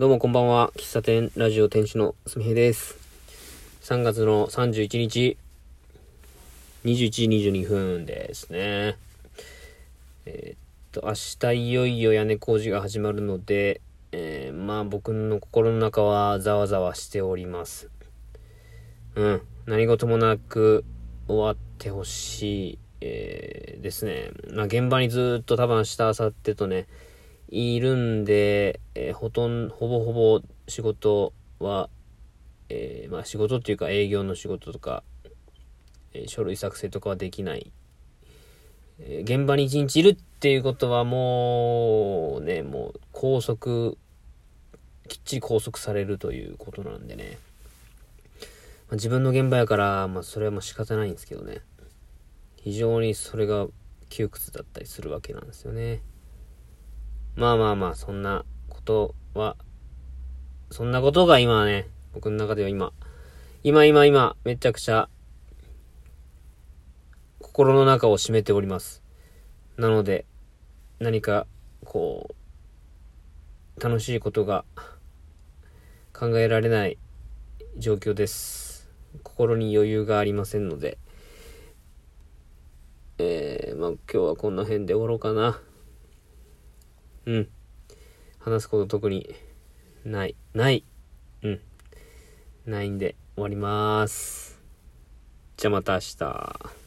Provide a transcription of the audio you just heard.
どうもこんばんは。喫茶店ラジオ店主のすみへです。3月の31日、21時22分ですね。えー、っと、明日いよいよ屋根工事が始まるので、えー、まあ僕の心の中はざわざわしております。うん。何事もなく終わってほしい、えー、ですね。まあ現場にずっと多分明日、明後日とね、いるんで、えー、ほとんど、ほぼほぼ仕事は、えー、まあ仕事っていうか営業の仕事とか、えー、書類作成とかはできない。え現場に一日いるっていうことはもうね、もう拘束、きっちり拘束されるということなんでね。まあ、自分の現場やから、まあそれはもう仕方ないんですけどね。非常にそれが窮屈だったりするわけなんですよね。まあまあまあ、そんなことは、そんなことが今ね、僕の中では今、今今今、めちゃくちゃ、心の中を占めております。なので、何か、こう、楽しいことが考えられない状況です。心に余裕がありませんので、えー、まあ今日はこの辺で終わろうかな。うん。話すこと特にない。ない。うん。ないんで終わります。じゃあまた明日。